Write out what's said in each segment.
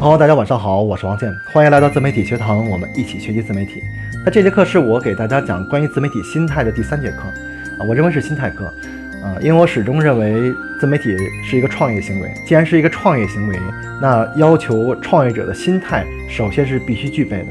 好大家晚上好，我是王健，欢迎来到自媒体学堂，我们一起学习自媒体。那这节课是我给大家讲关于自媒体心态的第三节课啊，我认为是心态课啊，因为我始终认为自媒体是一个创业行为，既然是一个创业行为，那要求创业者的心态首先是必须具备的。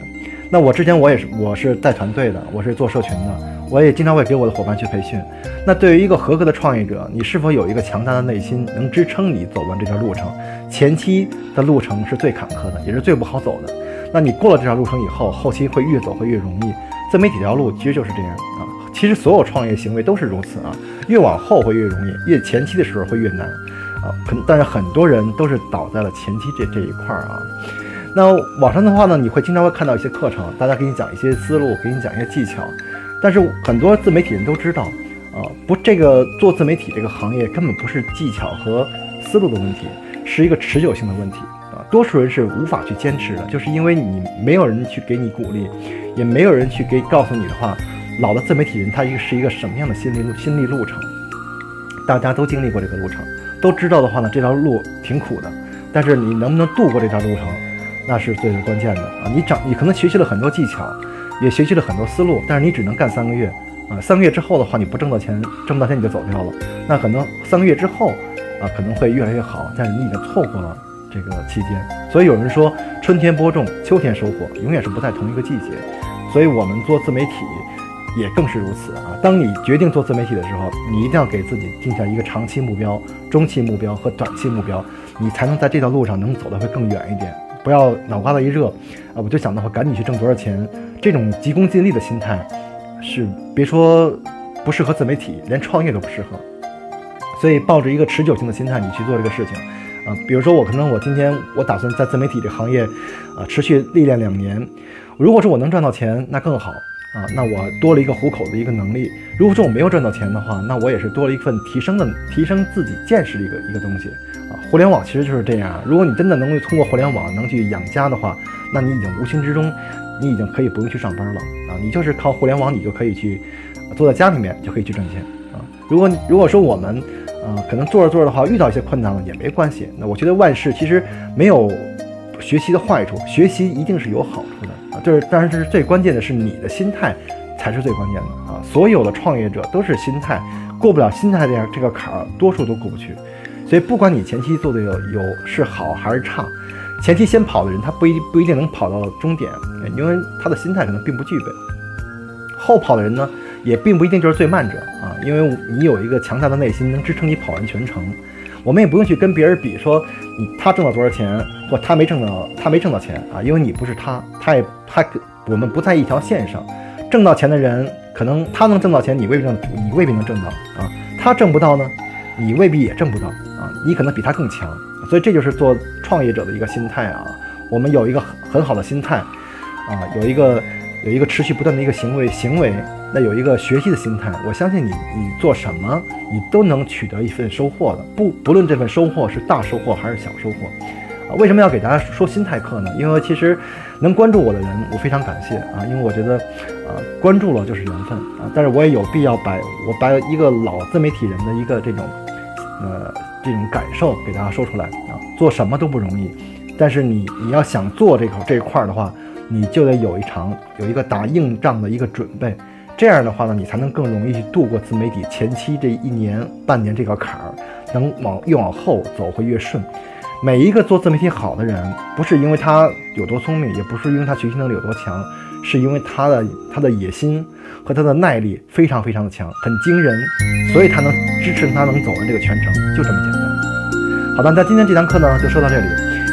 那我之前我也是，我是带团队的，我是做社群的，我也经常会给我的伙伴去培训。那对于一个合格的创业者，你是否有一个强大的内心，能支撑你走完这条路程？前期的路程是最坎坷的，也是最不好走的。那你过了这条路程以后，后期会越走会越容易。自媒体这条路其实就是这样啊，其实所有创业行为都是如此啊，越往后会越容易，越前期的时候会越难啊。很但是很多人都是倒在了前期这这一块儿啊。那网上的话呢，你会经常会看到一些课程，大家给你讲一些思路，给你讲一些技巧。但是很多自媒体人都知道，啊，不，这个做自媒体这个行业根本不是技巧和思路的问题，是一个持久性的问题啊。多数人是无法去坚持的，就是因为你没有人去给你鼓励，也没有人去给告诉你的话，老的自媒体人他一个是一个什么样的心理路心理路程？大家都经历过这个路程，都知道的话呢，这条路挺苦的，但是你能不能度过这条路程？那是最最关键的啊！你长，你可能学习了很多技巧，也学习了很多思路，但是你只能干三个月啊！三个月之后的话，你不挣到钱，挣不到钱你就走掉了。那可能三个月之后啊，可能会越来越好，但是你已经错过了这个期间。所以有人说，春天播种，秋天收获，永远是不在同一个季节。所以我们做自媒体也更是如此啊！当你决定做自媒体的时候，你一定要给自己定下一个长期目标、中期目标和短期目标，你才能在这条路上能走得会更远一点。不要脑瓜子一热，啊，我就想的话，赶紧去挣多少钱。这种急功近利的心态，是别说不适合自媒体，连创业都不适合。所以，抱着一个持久性的心态，你去做这个事情，啊，比如说我可能我今天我打算在自媒体这行业，啊，持续历练两年。如果说我能赚到钱，那更好。啊，那我多了一个糊口的一个能力。如果说我没有赚到钱的话，那我也是多了一份提升的、提升自己见识的一个一个东西。互联网其实就是这样。如果你真的能够通过互联网能去养家的话，那你已经无形之中，你已经可以不用去上班了。啊，你就是靠互联网，你就可以去坐在家里面就可以去赚钱。啊，如果如果说我们，呃，可能做着做着的话遇到一些困难了也没关系。那我觉得万事其实没有学习的坏处，学习一定是有好处的啊。就是，但是这是最关键的是你的心态才是最关键的啊！所有的创业者都是心态过不了心态这样这个坎儿，多数都过不去。所以不管你前期做的有有是好还是差，前期先跑的人他不一定不一定能跑到终点，因为他的心态可能并不具备。后跑的人呢，也并不一定就是最慢者啊，因为你有一个强大的内心能支撑你跑完全程。我们也不用去跟别人比，说你他挣到多少钱，或他没挣到，他没挣到钱啊，因为你不是他，他也他我们不在一条线上。挣到钱的人，可能他能挣到钱，你未必能，你未必能挣到啊。他挣不到呢，你未必也挣不到。你可能比他更强，所以这就是做创业者的一个心态啊。我们有一个很很好的心态啊，有一个有一个持续不断的一个行为行为。那有一个学习的心态，我相信你，你做什么，你都能取得一份收获的。不，不论这份收获是大收获还是小收获，啊，为什么要给大家说心态课呢？因为其实能关注我的人，我非常感谢啊，因为我觉得，呃，关注了就是缘分啊。但是我也有必要把我把一个老自媒体人的一个这种，呃，这种感受给大家说出来啊。做什么都不容易，但是你你要想做这口这一块的话，你就得有一场有一个打硬仗的一个准备。这样的话呢，你才能更容易去度过自媒体前期这一年半年这个坎儿，能往越往后走会越顺。每一个做自媒体好的人，不是因为他有多聪明，也不是因为他学习能力有多强，是因为他的他的野心和他的耐力非常非常的强，很惊人，所以他能支持他能走完这个全程，就这么简单。好的，那今天这堂课呢就说到这里，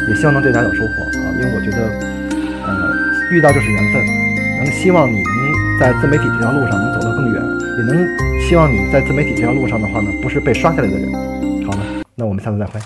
也希望能对大家有收获啊，因为我觉得，呃，遇到就是缘分，能希望你能。在自媒体这条路上能走得更远，也能希望你在自媒体这条路上的话呢，不是被刷下来的人。好了，那我们下次再会。